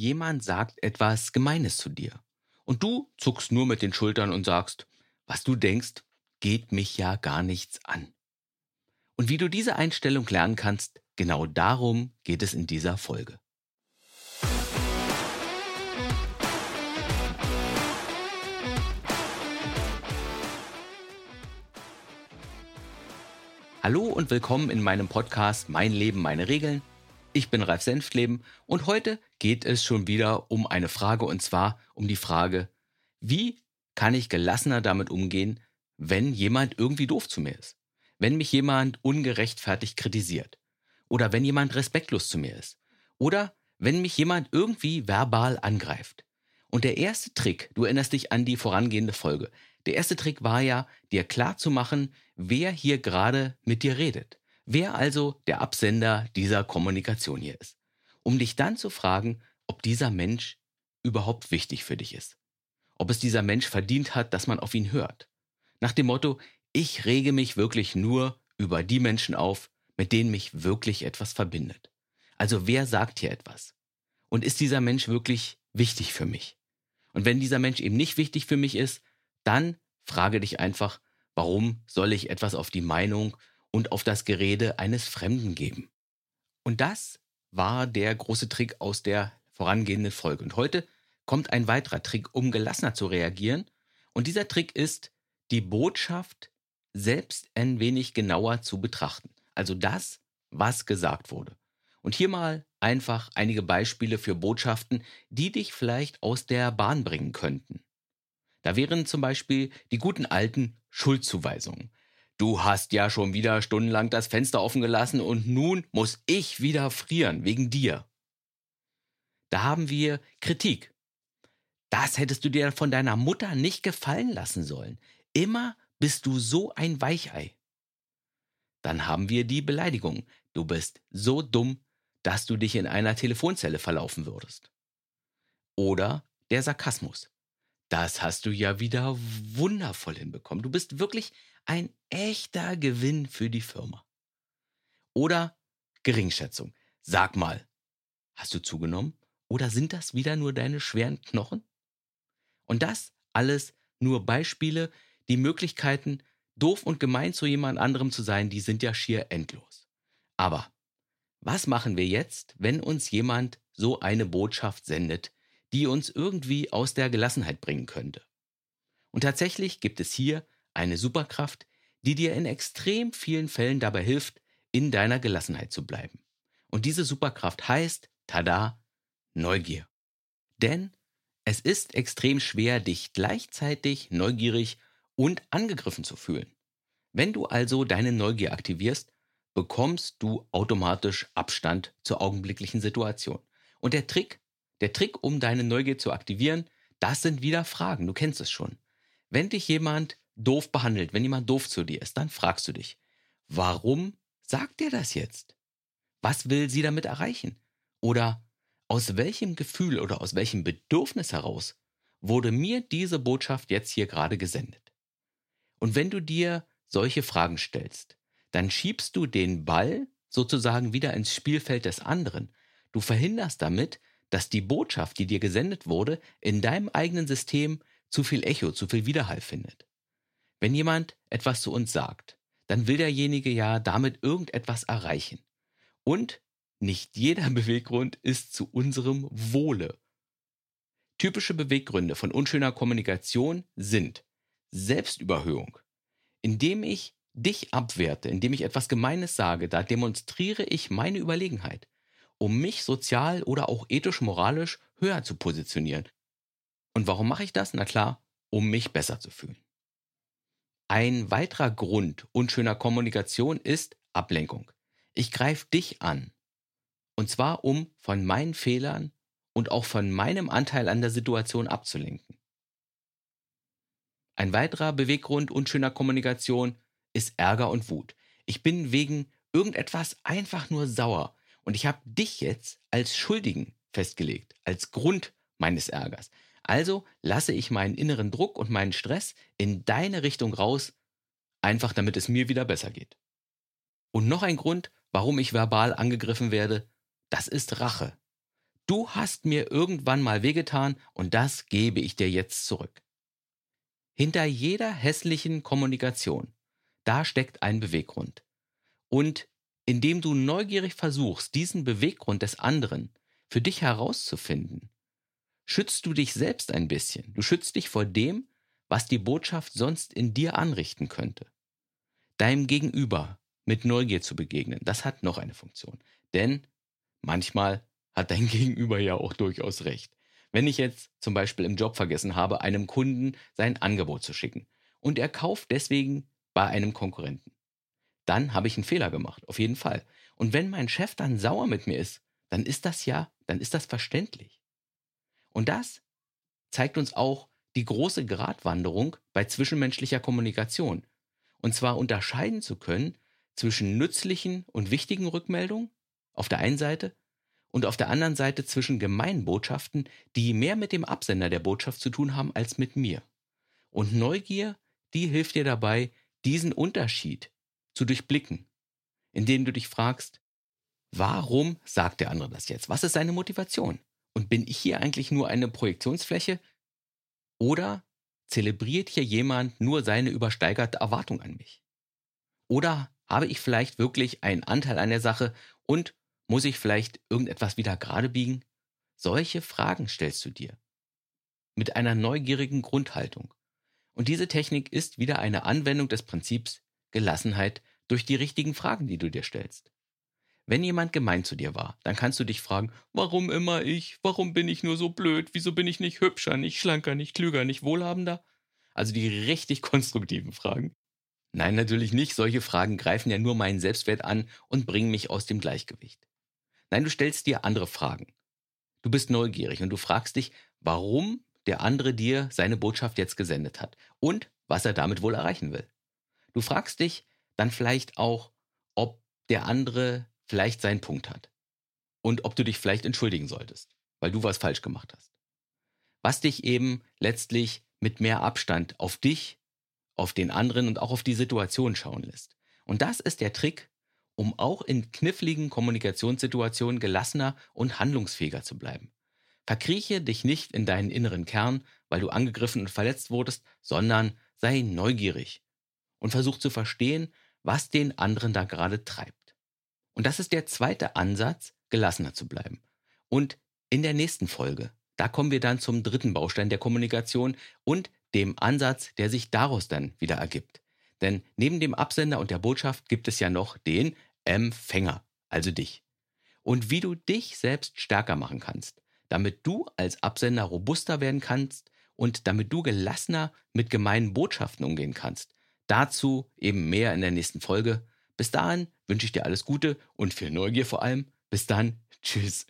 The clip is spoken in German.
Jemand sagt etwas Gemeines zu dir. Und du zuckst nur mit den Schultern und sagst, was du denkst, geht mich ja gar nichts an. Und wie du diese Einstellung lernen kannst, genau darum geht es in dieser Folge. Hallo und willkommen in meinem Podcast Mein Leben, meine Regeln. Ich bin Ralf Senftleben und heute geht es schon wieder um eine Frage und zwar um die Frage, wie kann ich gelassener damit umgehen, wenn jemand irgendwie doof zu mir ist? Wenn mich jemand ungerechtfertigt kritisiert? Oder wenn jemand respektlos zu mir ist? Oder wenn mich jemand irgendwie verbal angreift? Und der erste Trick, du erinnerst dich an die vorangehende Folge, der erste Trick war ja, dir klar zu machen, wer hier gerade mit dir redet. Wer also der Absender dieser Kommunikation hier ist. Um dich dann zu fragen, ob dieser Mensch überhaupt wichtig für dich ist. Ob es dieser Mensch verdient hat, dass man auf ihn hört. Nach dem Motto, ich rege mich wirklich nur über die Menschen auf, mit denen mich wirklich etwas verbindet. Also wer sagt hier etwas? Und ist dieser Mensch wirklich wichtig für mich? Und wenn dieser Mensch eben nicht wichtig für mich ist, dann frage dich einfach, warum soll ich etwas auf die Meinung und auf das Gerede eines Fremden geben? Und das war der große Trick aus der vorangehenden Folge. Und heute kommt ein weiterer Trick, um gelassener zu reagieren. Und dieser Trick ist, die Botschaft selbst ein wenig genauer zu betrachten. Also das, was gesagt wurde. Und hier mal einfach einige Beispiele für Botschaften, die dich vielleicht aus der Bahn bringen könnten. Da wären zum Beispiel die guten alten Schuldzuweisungen. Du hast ja schon wieder stundenlang das Fenster offen gelassen und nun muss ich wieder frieren wegen dir. Da haben wir Kritik. Das hättest du dir von deiner Mutter nicht gefallen lassen sollen. Immer bist du so ein Weichei. Dann haben wir die Beleidigung. Du bist so dumm, dass du dich in einer Telefonzelle verlaufen würdest. Oder der Sarkasmus. Das hast du ja wieder wundervoll hinbekommen. Du bist wirklich ein echter Gewinn für die Firma. Oder Geringschätzung. Sag mal, hast du zugenommen? Oder sind das wieder nur deine schweren Knochen? Und das alles nur Beispiele, die Möglichkeiten, doof und gemein zu jemand anderem zu sein, die sind ja schier endlos. Aber was machen wir jetzt, wenn uns jemand so eine Botschaft sendet, die uns irgendwie aus der Gelassenheit bringen könnte. Und tatsächlich gibt es hier eine Superkraft, die dir in extrem vielen Fällen dabei hilft, in deiner Gelassenheit zu bleiben. Und diese Superkraft heißt, tada, Neugier. Denn es ist extrem schwer, dich gleichzeitig neugierig und angegriffen zu fühlen. Wenn du also deine Neugier aktivierst, bekommst du automatisch Abstand zur augenblicklichen Situation. Und der Trick der Trick, um deine Neugier zu aktivieren, das sind wieder Fragen. Du kennst es schon. Wenn dich jemand doof behandelt, wenn jemand doof zu dir ist, dann fragst du dich, warum sagt er das jetzt? Was will sie damit erreichen? Oder aus welchem Gefühl oder aus welchem Bedürfnis heraus wurde mir diese Botschaft jetzt hier gerade gesendet? Und wenn du dir solche Fragen stellst, dann schiebst du den Ball sozusagen wieder ins Spielfeld des anderen. Du verhinderst damit, dass die Botschaft, die dir gesendet wurde, in deinem eigenen System zu viel Echo, zu viel Widerhall findet. Wenn jemand etwas zu uns sagt, dann will derjenige ja damit irgendetwas erreichen. Und nicht jeder Beweggrund ist zu unserem Wohle. Typische Beweggründe von unschöner Kommunikation sind Selbstüberhöhung. Indem ich dich abwerte, indem ich etwas Gemeines sage, da demonstriere ich meine Überlegenheit um mich sozial oder auch ethisch-moralisch höher zu positionieren. Und warum mache ich das? Na klar, um mich besser zu fühlen. Ein weiterer Grund unschöner Kommunikation ist Ablenkung. Ich greife dich an. Und zwar, um von meinen Fehlern und auch von meinem Anteil an der Situation abzulenken. Ein weiterer Beweggrund unschöner Kommunikation ist Ärger und Wut. Ich bin wegen irgendetwas einfach nur sauer und ich habe dich jetzt als Schuldigen festgelegt, als Grund meines Ärgers. Also lasse ich meinen inneren Druck und meinen Stress in deine Richtung raus, einfach damit es mir wieder besser geht. Und noch ein Grund, warum ich verbal angegriffen werde, das ist Rache. Du hast mir irgendwann mal wehgetan und das gebe ich dir jetzt zurück. Hinter jeder hässlichen Kommunikation, da steckt ein Beweggrund. Und indem du neugierig versuchst, diesen Beweggrund des anderen für dich herauszufinden, schützt du dich selbst ein bisschen. Du schützt dich vor dem, was die Botschaft sonst in dir anrichten könnte. Deinem Gegenüber mit Neugier zu begegnen, das hat noch eine Funktion. Denn manchmal hat dein Gegenüber ja auch durchaus recht. Wenn ich jetzt zum Beispiel im Job vergessen habe, einem Kunden sein Angebot zu schicken und er kauft deswegen bei einem Konkurrenten, dann habe ich einen Fehler gemacht, auf jeden Fall. Und wenn mein Chef dann sauer mit mir ist, dann ist das ja, dann ist das verständlich. Und das zeigt uns auch die große Gratwanderung bei zwischenmenschlicher Kommunikation. Und zwar unterscheiden zu können zwischen nützlichen und wichtigen Rückmeldungen auf der einen Seite und auf der anderen Seite zwischen gemeinen Botschaften, die mehr mit dem Absender der Botschaft zu tun haben als mit mir. Und Neugier, die hilft dir dabei, diesen Unterschied zu durchblicken, indem du dich fragst, warum sagt der andere das jetzt? Was ist seine Motivation? Und bin ich hier eigentlich nur eine Projektionsfläche? Oder zelebriert hier jemand nur seine übersteigerte Erwartung an mich? Oder habe ich vielleicht wirklich einen Anteil an der Sache und muss ich vielleicht irgendetwas wieder gerade biegen? Solche Fragen stellst du dir. Mit einer neugierigen Grundhaltung. Und diese Technik ist wieder eine Anwendung des Prinzips Gelassenheit durch die richtigen Fragen, die du dir stellst. Wenn jemand gemein zu dir war, dann kannst du dich fragen, warum immer ich? Warum bin ich nur so blöd? Wieso bin ich nicht hübscher, nicht schlanker, nicht klüger, nicht wohlhabender? Also die richtig konstruktiven Fragen. Nein, natürlich nicht. Solche Fragen greifen ja nur meinen Selbstwert an und bringen mich aus dem Gleichgewicht. Nein, du stellst dir andere Fragen. Du bist neugierig und du fragst dich, warum der andere dir seine Botschaft jetzt gesendet hat und was er damit wohl erreichen will. Du fragst dich dann vielleicht auch, ob der andere vielleicht seinen Punkt hat und ob du dich vielleicht entschuldigen solltest, weil du was falsch gemacht hast. Was dich eben letztlich mit mehr Abstand auf dich, auf den anderen und auch auf die Situation schauen lässt. Und das ist der Trick, um auch in kniffligen Kommunikationssituationen gelassener und handlungsfähiger zu bleiben. Verkrieche dich nicht in deinen inneren Kern, weil du angegriffen und verletzt wurdest, sondern sei neugierig und versuch zu verstehen, was den anderen da gerade treibt. Und das ist der zweite Ansatz, gelassener zu bleiben. Und in der nächsten Folge, da kommen wir dann zum dritten Baustein der Kommunikation und dem Ansatz, der sich daraus dann wieder ergibt. Denn neben dem Absender und der Botschaft gibt es ja noch den Empfänger, also dich. Und wie du dich selbst stärker machen kannst, damit du als Absender robuster werden kannst und damit du gelassener mit gemeinen Botschaften umgehen kannst. Dazu eben mehr in der nächsten Folge. Bis dahin wünsche ich dir alles Gute und viel Neugier vor allem. Bis dann. Tschüss.